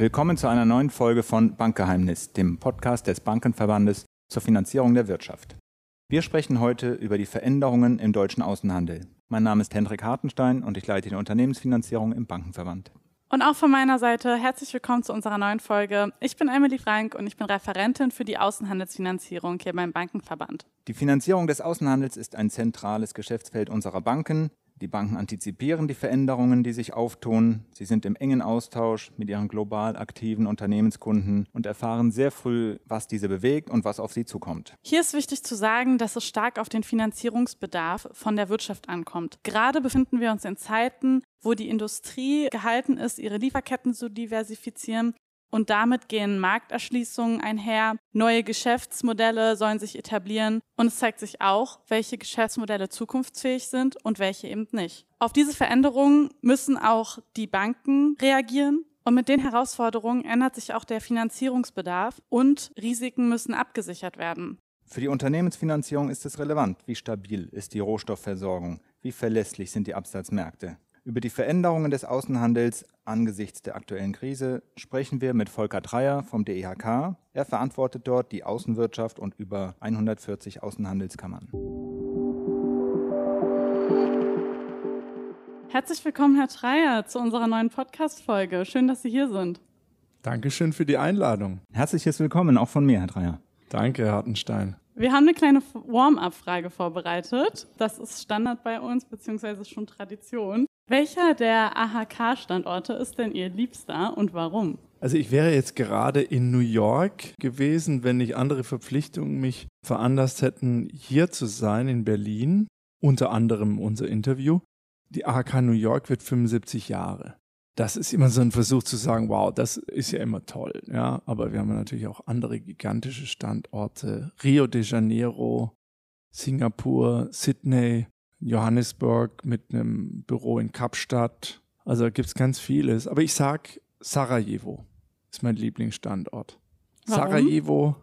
Willkommen zu einer neuen Folge von Bankgeheimnis, dem Podcast des Bankenverbandes zur Finanzierung der Wirtschaft. Wir sprechen heute über die Veränderungen im deutschen Außenhandel. Mein Name ist Hendrik Hartenstein und ich leite die Unternehmensfinanzierung im Bankenverband. Und auch von meiner Seite herzlich willkommen zu unserer neuen Folge. Ich bin Emily Frank und ich bin Referentin für die Außenhandelsfinanzierung hier beim Bankenverband. Die Finanzierung des Außenhandels ist ein zentrales Geschäftsfeld unserer Banken. Die Banken antizipieren die Veränderungen, die sich auftun. Sie sind im engen Austausch mit ihren global aktiven Unternehmenskunden und erfahren sehr früh, was diese bewegt und was auf sie zukommt. Hier ist wichtig zu sagen, dass es stark auf den Finanzierungsbedarf von der Wirtschaft ankommt. Gerade befinden wir uns in Zeiten, wo die Industrie gehalten ist, ihre Lieferketten zu diversifizieren und damit gehen Markterschließungen einher, neue Geschäftsmodelle sollen sich etablieren und es zeigt sich auch, welche Geschäftsmodelle zukunftsfähig sind und welche eben nicht. Auf diese Veränderungen müssen auch die Banken reagieren und mit den Herausforderungen ändert sich auch der Finanzierungsbedarf und Risiken müssen abgesichert werden. Für die Unternehmensfinanzierung ist es relevant, wie stabil ist die Rohstoffversorgung, wie verlässlich sind die Absatzmärkte. Über die Veränderungen des Außenhandels angesichts der aktuellen Krise sprechen wir mit Volker Dreier vom DEHK. Er verantwortet dort die Außenwirtschaft und über 140 Außenhandelskammern. Herzlich willkommen, Herr Dreier, zu unserer neuen Podcast-Folge. Schön, dass Sie hier sind. Dankeschön für die Einladung. Herzliches Willkommen auch von mir, Herr Dreier. Danke, Herr Hartenstein. Wir haben eine kleine Warm-up-Frage vorbereitet. Das ist Standard bei uns, beziehungsweise schon Tradition. Welcher der AHK-Standorte ist denn Ihr liebster und warum? Also ich wäre jetzt gerade in New York gewesen, wenn nicht andere Verpflichtungen mich veranlasst hätten, hier zu sein in Berlin. Unter anderem unser Interview. Die AHK New York wird 75 Jahre. Das ist immer so ein Versuch zu sagen, wow, das ist ja immer toll. Ja, aber wir haben natürlich auch andere gigantische Standorte. Rio de Janeiro, Singapur, Sydney, Johannesburg mit einem Büro in Kapstadt. Also gibt es ganz vieles. Aber ich sag Sarajevo ist mein Lieblingsstandort. Warum? Sarajevo,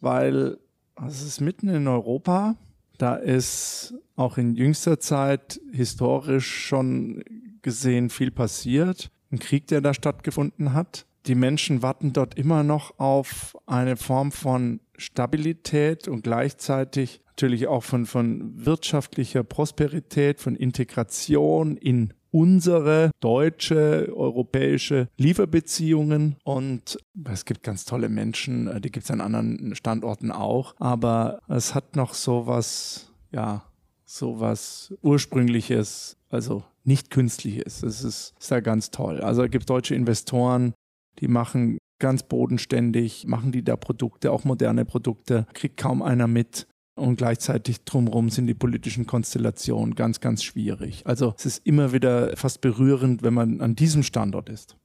weil es ist mitten in Europa. Da ist auch in jüngster Zeit historisch schon gesehen viel passiert. Ein Krieg, der da stattgefunden hat. Die Menschen warten dort immer noch auf eine Form von Stabilität und gleichzeitig natürlich auch von, von wirtschaftlicher Prosperität, von Integration in unsere deutsche, europäische Lieferbeziehungen. Und es gibt ganz tolle Menschen, äh, die gibt es an anderen Standorten auch. Aber es hat noch so was, ja, so was Ursprüngliches, also nicht Künstliches. Es ist, ist da ganz toll. Also es gibt deutsche Investoren, die machen ganz bodenständig, machen die da Produkte, auch moderne Produkte, kriegt kaum einer mit. Und gleichzeitig drumherum sind die politischen Konstellationen ganz, ganz schwierig. Also es ist immer wieder fast berührend, wenn man an diesem Standort ist.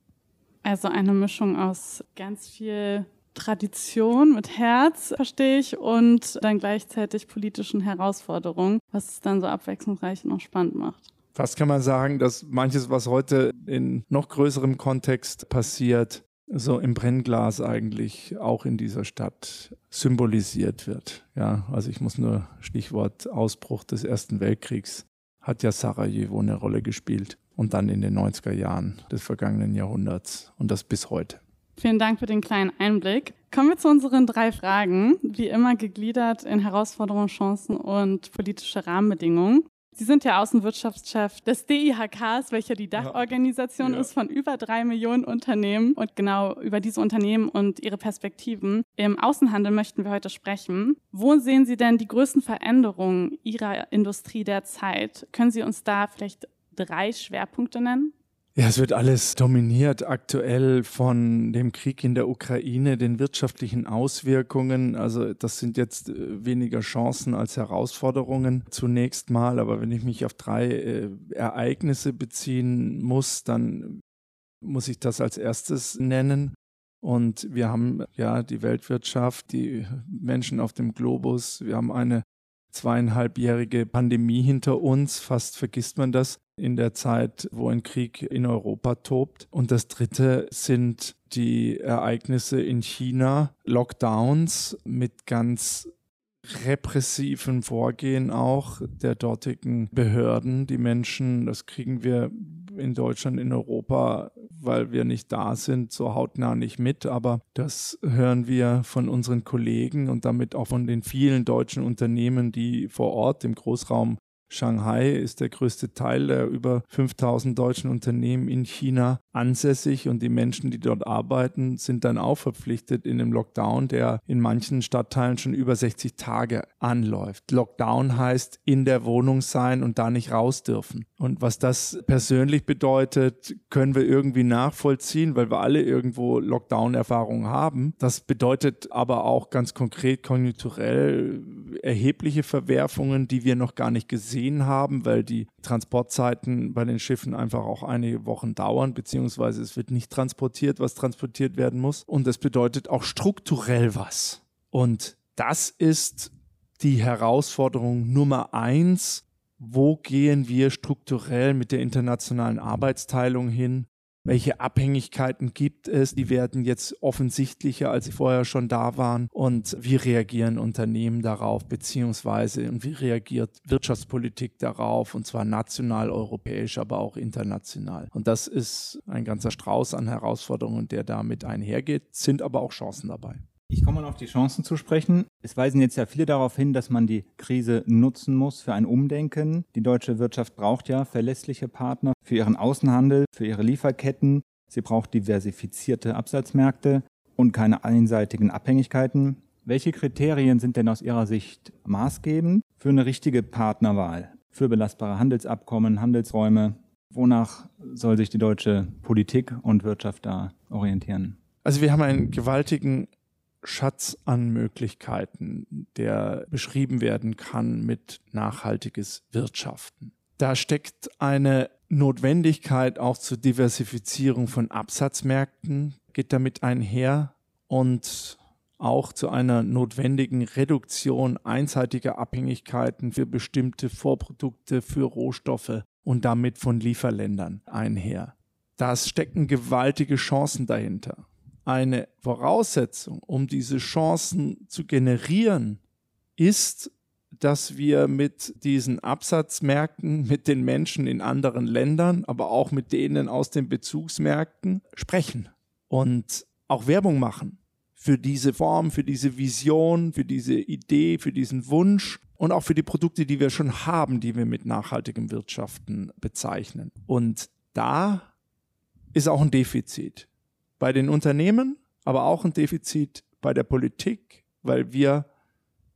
Also eine Mischung aus ganz viel Tradition mit Herz, verstehe ich, und dann gleichzeitig politischen Herausforderungen, was es dann so abwechslungsreich und auch spannend macht. Fast kann man sagen, dass manches, was heute in noch größerem Kontext passiert, so im Brennglas eigentlich auch in dieser Stadt symbolisiert wird. Ja, also ich muss nur Stichwort Ausbruch des Ersten Weltkriegs hat ja Sarajevo eine Rolle gespielt und dann in den 90er Jahren des vergangenen Jahrhunderts und das bis heute. Vielen Dank für den kleinen Einblick. Kommen wir zu unseren drei Fragen, wie immer gegliedert in Herausforderungen, Chancen und politische Rahmenbedingungen. Sie sind ja Außenwirtschaftschef des DIHKs, welcher die Dachorganisation Ja. ist von über drei Millionen Unternehmen. Und genau über diese Unternehmen und ihre Perspektiven im Außenhandel möchten wir heute sprechen. Wo sehen Sie denn die größten Veränderungen Ihrer Industrie derzeit? Können Sie uns da vielleicht drei Schwerpunkte nennen? Ja, es wird alles dominiert aktuell von dem Krieg in der Ukraine, den wirtschaftlichen Auswirkungen. Also das sind jetzt äh, weniger Chancen als Herausforderungen zunächst mal. Aber wenn ich mich auf drei äh, Ereignisse beziehen muss, dann muss ich das als erstes nennen. Und wir haben ja die Weltwirtschaft, die Menschen auf dem Globus. Wir haben eine zweieinhalbjährige Pandemie hinter uns. Fast vergisst man das in der Zeit, wo ein Krieg in Europa tobt. Und das dritte sind die Ereignisse in China, Lockdowns mit ganz repressiven Vorgehen auch der dortigen Behörden. Die Menschen, das kriegen wir in Deutschland, in Europa weil wir nicht da sind, so hautnah nicht mit. Aber das hören wir von unseren Kollegen und damit auch von den vielen deutschen Unternehmen, die vor Ort im Großraum Shanghai ist der größte Teil der über 5000 deutschen Unternehmen in China ansässig und die Menschen, die dort arbeiten, sind dann auch verpflichtet in einem Lockdown, der in manchen Stadtteilen schon über 60 Tage anläuft. Lockdown heißt in der Wohnung sein und da nicht raus dürfen. Und was das persönlich bedeutet, können wir irgendwie nachvollziehen, weil wir alle irgendwo Lockdown-Erfahrungen haben. Das bedeutet aber auch ganz konkret konjunkturell erhebliche Verwerfungen, die wir noch gar nicht gesehen haben, weil die Transportzeiten bei den Schiffen einfach auch einige Wochen dauern, beziehungsweise es wird nicht transportiert, was transportiert werden muss. Und das bedeutet auch strukturell was. Und das ist die Herausforderung Nummer eins. Wo gehen wir strukturell mit der internationalen Arbeitsteilung hin? Welche Abhängigkeiten gibt es? Die werden jetzt offensichtlicher, als sie vorher schon da waren. Und wie reagieren Unternehmen darauf, beziehungsweise und wie reagiert Wirtschaftspolitik darauf, und zwar national, europäisch, aber auch international. Und das ist ein ganzer Strauß an Herausforderungen, der damit einhergeht, sind aber auch Chancen dabei. Ich komme mal auf die Chancen zu sprechen. Es weisen jetzt ja viele darauf hin, dass man die Krise nutzen muss für ein Umdenken. Die deutsche Wirtschaft braucht ja verlässliche Partner für ihren Außenhandel, für ihre Lieferketten. Sie braucht diversifizierte Absatzmärkte und keine einseitigen Abhängigkeiten. Welche Kriterien sind denn aus Ihrer Sicht maßgebend für eine richtige Partnerwahl, für belastbare Handelsabkommen, Handelsräume? Wonach soll sich die deutsche Politik und Wirtschaft da orientieren? Also wir haben einen gewaltigen Schatz an Möglichkeiten, der beschrieben werden kann mit nachhaltiges Wirtschaften. Da steckt eine Notwendigkeit auch zur Diversifizierung von Absatzmärkten, geht damit einher und auch zu einer notwendigen Reduktion einseitiger Abhängigkeiten für bestimmte Vorprodukte, für Rohstoffe und damit von Lieferländern einher. Da stecken gewaltige Chancen dahinter eine Voraussetzung, um diese Chancen zu generieren, ist, dass wir mit diesen Absatzmärkten, mit den Menschen in anderen Ländern, aber auch mit denen aus den Bezugsmärkten sprechen und auch Werbung machen für diese Form, für diese Vision, für diese Idee, für diesen Wunsch und auch für die Produkte, die wir schon haben, die wir mit nachhaltigem Wirtschaften bezeichnen. Und da ist auch ein Defizit bei den Unternehmen, aber auch ein Defizit bei der Politik, weil wir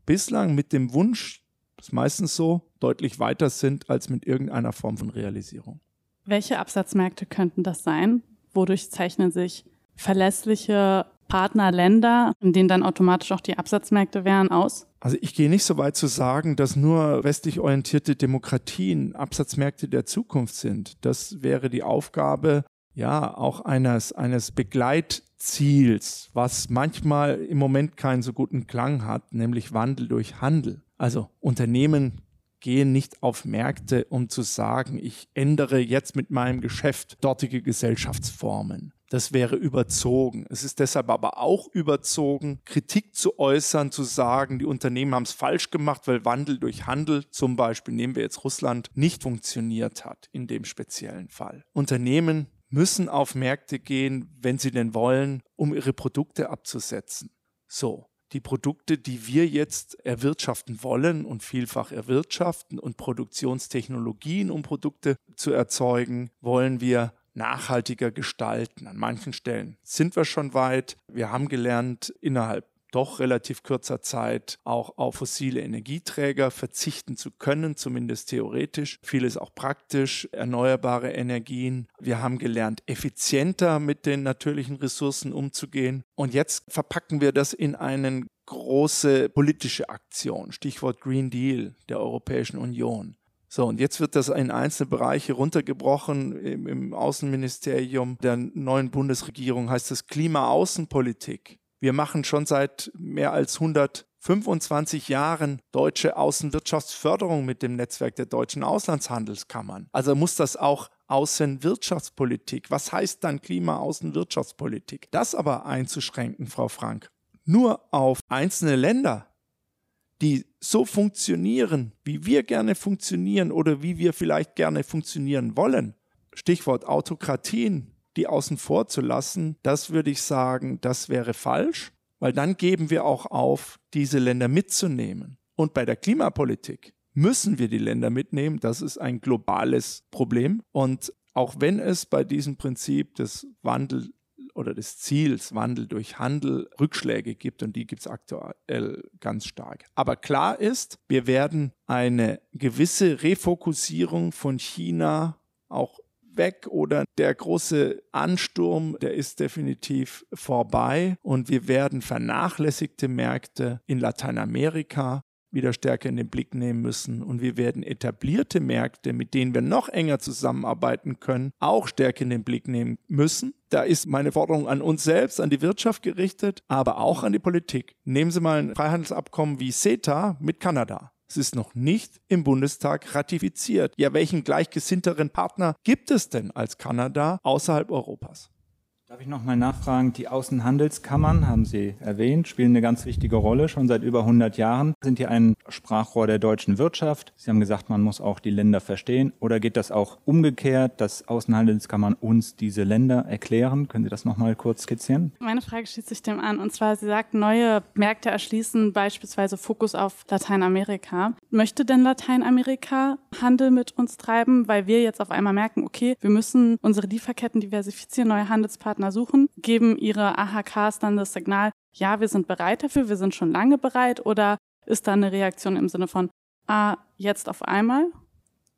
bislang mit dem Wunsch, das ist meistens so, deutlich weiter sind als mit irgendeiner Form von Realisierung. Welche Absatzmärkte könnten das sein? Wodurch zeichnen sich verlässliche Partnerländer, in denen dann automatisch auch die Absatzmärkte wären, aus? Also ich gehe nicht so weit zu sagen, dass nur westlich orientierte Demokratien Absatzmärkte der Zukunft sind. Das wäre die Aufgabe ja, auch eines, eines Begleitziels, was manchmal im Moment keinen so guten Klang hat, nämlich Wandel durch Handel. Also Unternehmen gehen nicht auf Märkte, um zu sagen, ich ändere jetzt mit meinem Geschäft dortige Gesellschaftsformen. Das wäre überzogen. Es ist deshalb aber auch überzogen, Kritik zu äußern, zu sagen, die Unternehmen haben es falsch gemacht, weil Wandel durch Handel, zum Beispiel nehmen wir jetzt Russland, nicht funktioniert hat in dem speziellen Fall. Unternehmen müssen auf Märkte gehen, wenn sie denn wollen, um ihre Produkte abzusetzen. So, die Produkte, die wir jetzt erwirtschaften wollen und vielfach erwirtschaften und Produktionstechnologien, um Produkte zu erzeugen, wollen wir nachhaltiger gestalten. An manchen Stellen sind wir schon weit. Wir haben gelernt, innerhalb doch relativ kurzer Zeit auch auf fossile Energieträger verzichten zu können, zumindest theoretisch. Vieles auch praktisch, erneuerbare Energien. Wir haben gelernt, effizienter mit den natürlichen Ressourcen umzugehen. Und jetzt verpacken wir das in eine große politische Aktion, Stichwort Green Deal der Europäischen Union. So, und jetzt wird das in einzelne Bereiche runtergebrochen. Im, Außenministerium der neuen Bundesregierung heißt das Klimaaußenpolitik. Wir machen schon seit mehr als 125 Jahren deutsche Außenwirtschaftsförderung mit dem Netzwerk der deutschen Auslandshandelskammern. Also muss das auch Außenwirtschaftspolitik. Was heißt dann Klima-Außenwirtschaftspolitik? Das aber einzuschränken, Frau Frank, nur auf einzelne Länder, die so funktionieren, wie wir gerne funktionieren oder wie wir vielleicht gerne funktionieren wollen. Stichwort Autokratien, die außen vor zu lassen, das würde ich sagen, das wäre falsch, weil dann geben wir auch auf, diese Länder mitzunehmen. Und bei der Klimapolitik müssen wir die Länder mitnehmen. Das ist ein globales Problem. Und auch wenn es bei diesem Prinzip des Wandel oder des Ziels Wandel durch Handel Rückschläge gibt und die gibt es aktuell ganz stark. Aber klar ist, wir werden eine gewisse Refokussierung von China auch weg oder der große Ansturm, der ist definitiv vorbei und wir werden vernachlässigte Märkte in Lateinamerika wieder stärker in den Blick nehmen müssen und wir werden etablierte Märkte, mit denen wir noch enger zusammenarbeiten können, auch stärker in den Blick nehmen müssen. Da ist meine Forderung an uns selbst, an die Wirtschaft gerichtet, aber auch an die Politik. Nehmen Sie mal ein Freihandelsabkommen wie CETA mit Kanada. Es ist noch nicht im Bundestag ratifiziert. Ja, welchen gleichgesinnteren Partner gibt es denn als Kanada außerhalb Europas? Darf ich nochmal nachfragen? Die Außenhandelskammern, haben Sie erwähnt, spielen eine ganz wichtige Rolle. Schon seit über 100 Jahren sind hier ein Sprachrohr der deutschen Wirtschaft. Sie haben gesagt, man muss auch die Länder verstehen. Oder geht das auch umgekehrt, dass Außenhandelskammern uns diese Länder erklären? Können Sie das nochmal kurz skizzieren? Meine Frage schließt sich dem an. Und zwar, Sie sagten, neue Märkte erschließen, beispielsweise Fokus auf Lateinamerika. Möchte denn Lateinamerika Handel mit uns treiben? Weil wir jetzt auf einmal merken, okay, wir müssen unsere Lieferketten diversifizieren, neue Handelspartner Partner suchen, geben ihre AHKs dann das Signal, ja, wir sind bereit dafür, wir sind schon lange bereit oder ist da eine Reaktion im Sinne von, ah, jetzt auf einmal?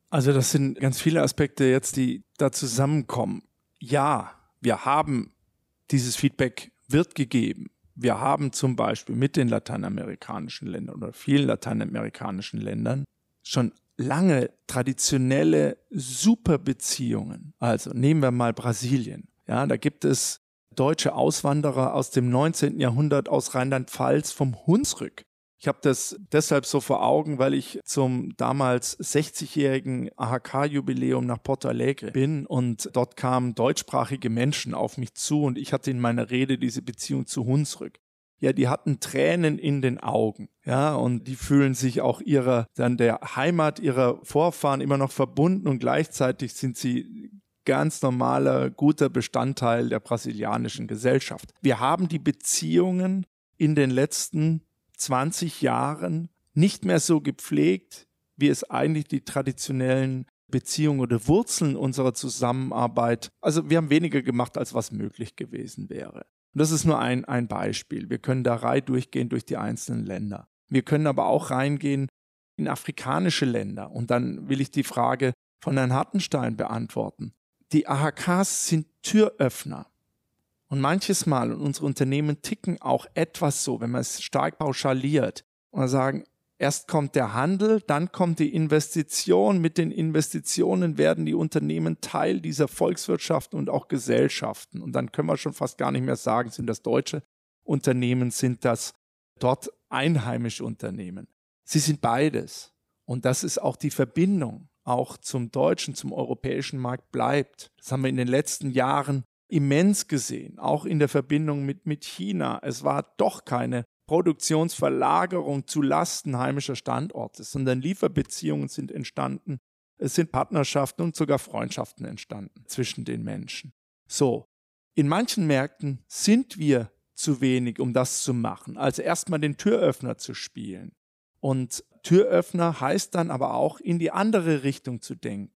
Also das sind ganz viele Aspekte jetzt, die da zusammenkommen. Ja, wir haben dieses Feedback wird gegeben. Wir haben zum Beispiel mit den lateinamerikanischen Ländern oder vielen lateinamerikanischen Ländern schon lange traditionelle Superbeziehungen. Also nehmen wir mal Brasilien. Ja, da gibt es deutsche Auswanderer aus dem 19. Jahrhundert aus Rheinland-Pfalz vom Hunsrück. Ich habe das deshalb so vor Augen, weil ich zum damals 60-jährigen AHK-Jubiläum nach Porto Alegre bin und dort kamen deutschsprachige Menschen auf mich zu und ich hatte in meiner Rede diese Beziehung zu Hunsrück. Ja, die hatten Tränen in den Augen, ja, und die fühlen sich auch ihrer, dann der Heimat ihrer Vorfahren immer noch verbunden und gleichzeitig sind sie ganz normaler, guter Bestandteil der brasilianischen Gesellschaft. Wir haben die Beziehungen in den letzten 20 Jahren nicht mehr so gepflegt, wie es eigentlich die traditionellen Beziehungen oder Wurzeln unserer Zusammenarbeit. Also wir haben weniger gemacht, als was möglich gewesen wäre. Und das ist nur ein, ein Beispiel. Wir können da rein durchgehen durch die einzelnen Länder. Wir können aber auch reingehen in afrikanische Länder. Und dann will ich die Frage von Herrn Hartenstein beantworten die AHKs sind Türöffner. Und manches Mal, und unsere Unternehmen ticken auch etwas so, wenn man es stark pauschaliert und sagen, erst kommt der Handel, dann kommt die Investition. Mit den Investitionen werden die Unternehmen Teil dieser Volkswirtschaften und auch Gesellschaften. Und dann können wir schon fast gar nicht mehr sagen, sind das deutsche Unternehmen, sind das dort einheimische Unternehmen. Sie sind beides. Und das ist auch die Verbindung auch zum deutschen, zum europäischen Markt bleibt. Das haben wir in den letzten Jahren immens gesehen, auch in der Verbindung mit, mit China. Es war doch keine Produktionsverlagerung zu Lasten heimischer Standorte, sondern Lieferbeziehungen sind entstanden. Es sind Partnerschaften und sogar Freundschaften entstanden zwischen den Menschen. So, in manchen Märkten sind wir zu wenig, um das zu machen. Also erstmal den Türöffner zu spielen. Und Türöffner heißt dann aber auch, in die andere Richtung zu denken.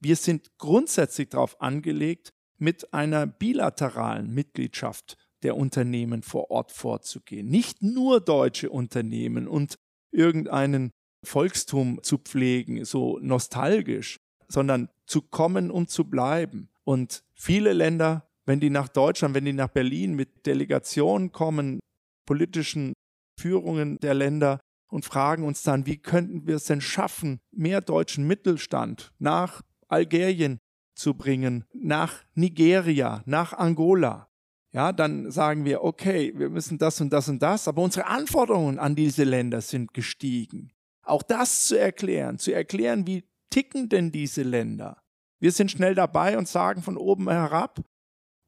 Wir sind grundsätzlich darauf angelegt, mit einer bilateralen Mitgliedschaft der Unternehmen vor Ort vorzugehen. Nicht nur deutsche Unternehmen und irgendeinen Volkstum zu pflegen, so nostalgisch, sondern zu kommen und zu bleiben. Und viele Länder, wenn die nach Deutschland, wenn die nach Berlin mit Delegationen kommen, politischen Führungen der Länder, und fragen uns dann, wie könnten wir es denn schaffen, mehr deutschen Mittelstand nach Algerien zu bringen, nach Nigeria, nach Angola. Ja, dann sagen wir, okay, wir müssen das und das und das, aber unsere Anforderungen an diese Länder sind gestiegen. Auch das zu erklären, zu erklären, wie ticken denn diese Länder? Wir sind schnell dabei und sagen von oben herab,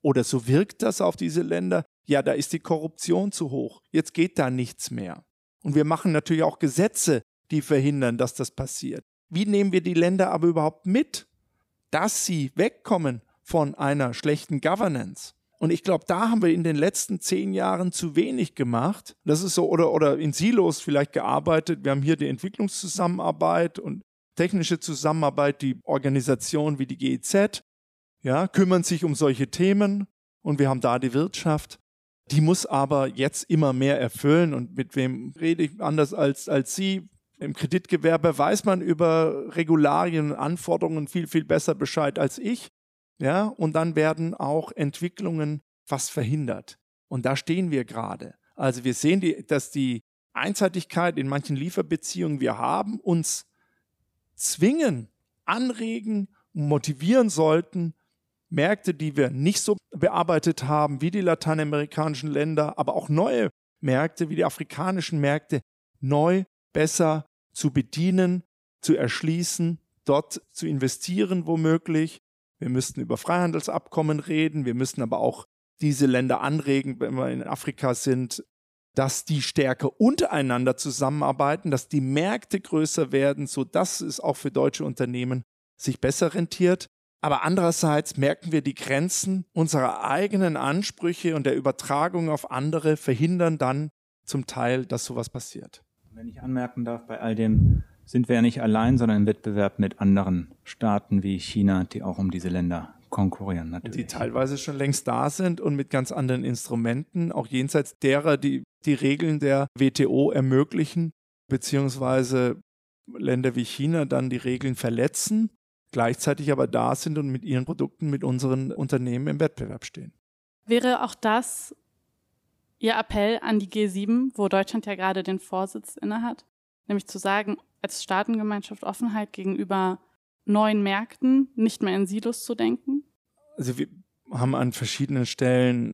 oder so wirkt das auf diese Länder, ja, da ist die Korruption zu hoch, jetzt geht da nichts mehr. Und wir machen natürlich auch Gesetze, die verhindern, dass das passiert. Wie nehmen wir die Länder aber überhaupt mit, dass sie wegkommen von einer schlechten Governance. Und ich glaube, da haben wir in den letzten zehn Jahren zu wenig gemacht. Das ist so, oder, oder in Silos vielleicht gearbeitet. Wir haben hier die Entwicklungszusammenarbeit und technische Zusammenarbeit, die Organisation wie die GEZ, ja, kümmern sich um solche Themen. Und wir haben da die Wirtschaft. Die muss aber jetzt immer mehr erfüllen. Und mit wem rede ich anders als, als Sie? Im Kreditgewerbe weiß man über Regularien und Anforderungen viel, viel besser Bescheid als ich. Ja, und dann werden auch Entwicklungen fast verhindert. Und da stehen wir gerade. Also wir sehen, die, dass die Einseitigkeit in manchen Lieferbeziehungen wir haben, uns zwingen, anregen, motivieren sollten, Märkte, die wir nicht so bearbeitet haben, wie die lateinamerikanischen Länder, aber auch neue Märkte, wie die afrikanischen Märkte, neu, besser zu bedienen, zu erschließen, dort zu investieren womöglich wir müssten über Freihandelsabkommen reden. Wir müssen aber auch diese Länder anregen, wenn wir in Afrika sind, dass die stärker untereinander zusammenarbeiten, dass die Märkte größer werden, sodass es auch für deutsche Unternehmen sich besser rentiert. Aber andererseits merken wir, die Grenzen unserer eigenen Ansprüche und der Übertragung auf andere verhindern dann zum Teil, dass sowas passiert. Wenn ich anmerken darf, bei all dem sind wir ja nicht allein, sondern im Wettbewerb mit anderen Staaten wie China, die auch um diese Länder konkurrieren. Natürlich. Die teilweise schon längst da sind und mit ganz anderen Instrumenten, auch jenseits derer, die die Regeln der WTO ermöglichen, beziehungsweise Länder wie China dann die Regeln verletzen, gleichzeitig aber da sind und mit ihren Produkten mit unseren Unternehmen im Wettbewerb stehen. Wäre auch das Ihr Appell an die G7, wo Deutschland ja gerade den Vorsitz innehat? Nämlich zu sagen, als Staatengemeinschaft Offenheit gegenüber neuen Märkten, nicht mehr in Silos zu denken? Also wir haben an verschiedenen Stellen,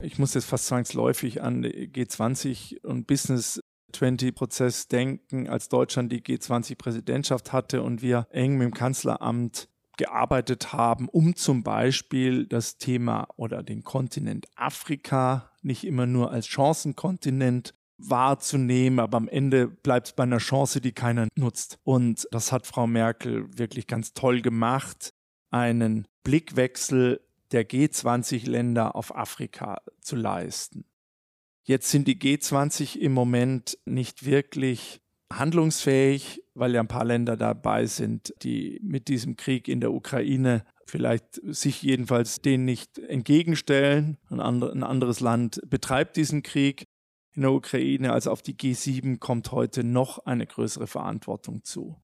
ich muss jetzt fast zwangsläufig an G20 und Business 20 Prozess denken, als Deutschland die G20 Präsidentschaft hatte und wir eng mit dem Kanzleramt gearbeitet haben, um zum Beispiel das Thema oder den Kontinent Afrika nicht immer nur als Chancenkontinent wahrzunehmen, aber am Ende bleibt es bei einer Chance, die keiner nutzt. Und das hat Frau Merkel wirklich ganz toll gemacht, einen Blickwechsel der G20-Länder auf Afrika zu leisten. Jetzt sind die G20 im Moment nicht wirklich handlungsfähig, weil ja ein paar Länder dabei sind, die mit diesem Krieg in der Ukraine vielleicht sich jedenfalls denen nicht entgegenstellen. Ein, anderes Land betreibt diesen Krieg in der Ukraine, also auf die G7 kommt heute noch eine größere Verantwortung zu.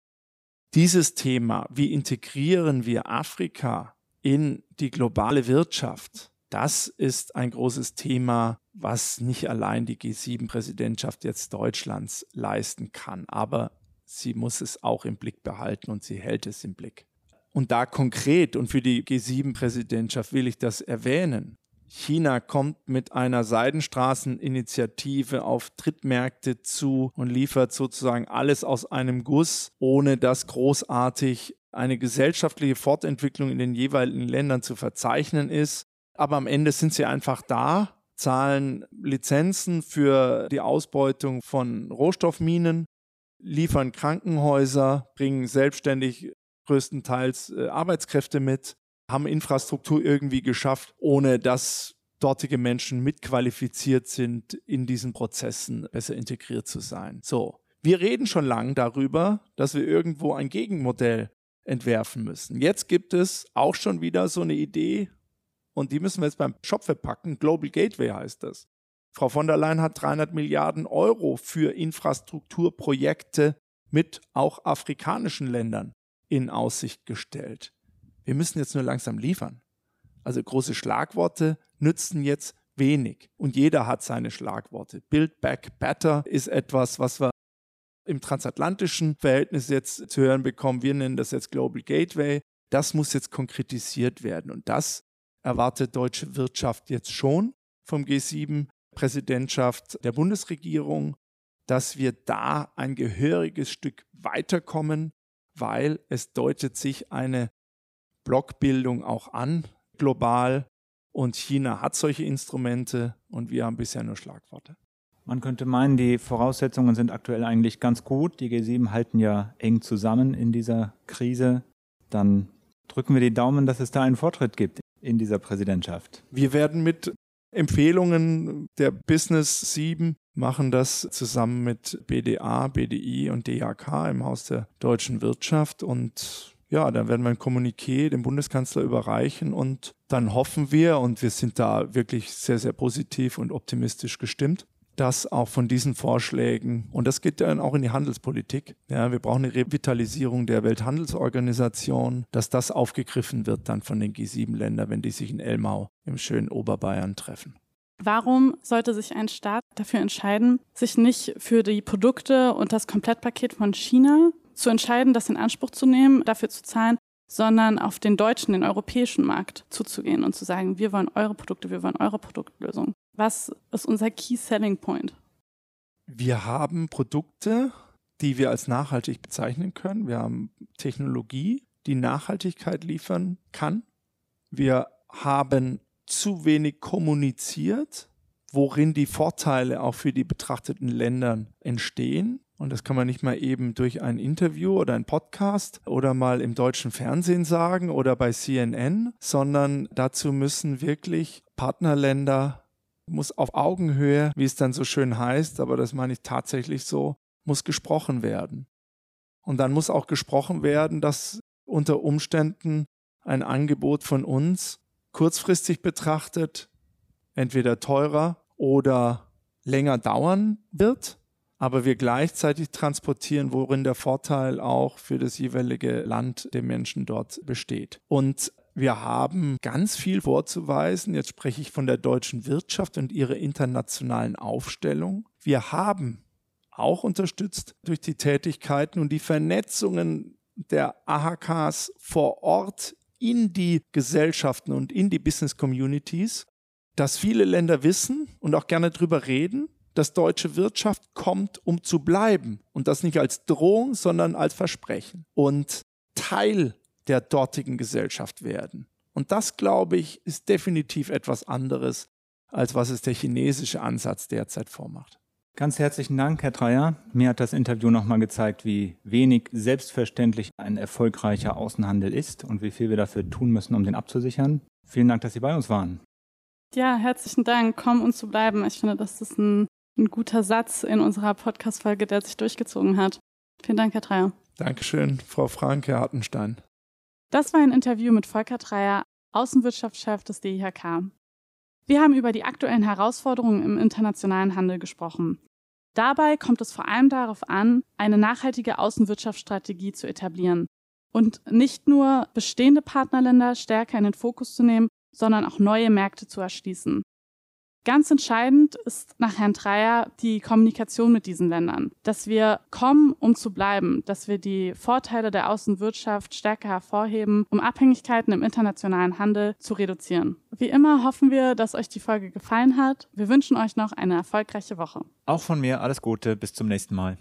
Dieses Thema, wie integrieren wir Afrika in die globale Wirtschaft, das ist ein großes Thema, was nicht allein die G7-Präsidentschaft jetzt Deutschlands leisten kann, aber sie muss es auch im Blick behalten und sie hält es im Blick. Und da konkret und für die G7-Präsidentschaft will ich das erwähnen. China kommt mit einer Seidenstraßeninitiative auf Drittmärkte zu und liefert sozusagen alles aus einem Guss, ohne dass großartig eine gesellschaftliche Fortentwicklung in den jeweiligen Ländern zu verzeichnen ist. Aber am Ende sind sie einfach da, zahlen Lizenzen für die Ausbeutung von Rohstoffminen, liefern Krankenhäuser, bringen selbstständig größtenteils äh, Arbeitskräfte mit haben Infrastruktur irgendwie geschafft, ohne dass dortige Menschen mitqualifiziert sind, in diesen Prozessen besser integriert zu sein. So, wir reden schon lange darüber, dass wir irgendwo ein Gegenmodell entwerfen müssen. Jetzt gibt es auch schon wieder so eine Idee und die müssen wir jetzt beim Shop verpacken. Global Gateway heißt das. Frau von der Leyen hat 300 Milliarden Euro für Infrastrukturprojekte mit auch afrikanischen Ländern in Aussicht gestellt. Wir müssen jetzt nur langsam liefern. Also große Schlagworte nützen jetzt wenig. Und jeder hat seine Schlagworte. Build Back Better ist etwas, was wir im transatlantischen Verhältnis jetzt zu hören bekommen. Wir nennen das jetzt Global Gateway. Das muss jetzt konkretisiert werden. Und das erwartet deutsche Wirtschaft jetzt schon vom G7-Präsidentschaft der Bundesregierung, dass wir da ein gehöriges Stück weiterkommen, weil es deutet sich eine Blockbildung auch an, global. Und China hat solche Instrumente und wir haben bisher nur Schlagworte. Man könnte meinen, die Voraussetzungen sind aktuell eigentlich ganz gut. Die G7 halten ja eng zusammen in dieser Krise. Dann Drücken wir die Daumen, dass es da einen Fortschritt gibt in dieser Präsidentschaft. Wir werden mit Empfehlungen der Business 7 machen das zusammen mit BDA, BDI und DHK im Haus der deutschen Wirtschaft und ja, dann werden wir ein Kommuniqué dem Bundeskanzler überreichen und dann hoffen wir, und wir sind da wirklich sehr, sehr positiv und optimistisch gestimmt, dass auch von diesen Vorschlägen, und das geht dann auch in die Handelspolitik, ja, wir brauchen eine Revitalisierung der Welthandelsorganisation, dass das aufgegriffen wird dann von den G7-Ländern, wenn die sich in Elmau im schönen Oberbayern treffen. Warum sollte sich ein Staat dafür entscheiden, sich nicht für die Produkte und das Komplettpaket von China zu entscheiden, das in Anspruch zu nehmen, dafür zu zahlen, sondern auf den deutschen, den europäischen Markt zuzugehen und zu sagen, wir wollen eure Produkte, wir wollen eure Produktlösung. Was ist unser Key Selling Point? Wir haben Produkte, die wir als nachhaltig bezeichnen können. Wir haben Technologie, die Nachhaltigkeit liefern kann. Wir haben zu wenig kommuniziert, worin die Vorteile auch für die betrachteten Länder entstehen. Und das kann man nicht mal eben durch ein Interview oder ein Podcast oder mal im deutschen Fernsehen sagen oder bei CNN, sondern dazu müssen wirklich Partnerländer, muss auf Augenhöhe, wie es dann so schön heißt, aber das meine ich tatsächlich so, muss gesprochen werden. Und dann muss auch gesprochen werden, dass unter Umständen ein Angebot von uns kurzfristig betrachtet entweder teurer oder länger dauern wird aber wir gleichzeitig transportieren, worin der Vorteil auch für das jeweilige Land der Menschen dort besteht. Und wir haben ganz viel vorzuweisen. Jetzt spreche ich von der deutschen Wirtschaft und ihrer internationalen Aufstellung. Wir haben auch unterstützt durch die Tätigkeiten und die Vernetzungen der AHKs vor Ort in die Gesellschaften und in die Business Communities, dass viele Länder wissen und auch gerne darüber reden, dass deutsche Wirtschaft kommt, um zu bleiben. Und das nicht als Drohung, sondern als Versprechen. Und Teil der dortigen Gesellschaft werden. Und das, glaube ich, ist definitiv etwas anderes, als was es der chinesische Ansatz derzeit vormacht. Ganz herzlichen Dank, Herr Dreier. Mir hat das Interview nochmal gezeigt, wie wenig selbstverständlich ein erfolgreicher Außenhandel ist und wie viel wir dafür tun müssen, um den abzusichern. Vielen Dank, dass Sie bei uns waren. Ja, herzlichen Dank. Kommen und zu bleiben. Ich finde, das ist ein ein guter Satz in unserer Podcast-Folge, der sich durchgezogen hat. Vielen Dank, Herr Dreier. Dankeschön, Frau Franke Hartenstein. Das war ein Interview mit Volker Dreier, Außenwirtschaftschef des DIHK. Wir haben über die aktuellen Herausforderungen im internationalen Handel gesprochen. Dabei kommt es vor allem darauf an, eine nachhaltige Außenwirtschaftsstrategie zu etablieren und nicht nur bestehende Partnerländer stärker in den Fokus zu nehmen, sondern auch neue Märkte zu erschließen. Ganz entscheidend ist nach Herrn Dreier die Kommunikation mit diesen Ländern, dass wir kommen, um zu bleiben, dass wir die Vorteile der Außenwirtschaft stärker hervorheben, um Abhängigkeiten im internationalen Handel zu reduzieren. Wie immer hoffen wir, dass euch die Folge gefallen hat. Wir wünschen euch noch eine erfolgreiche Woche. Auch von mir alles Gute, bis zum nächsten Mal.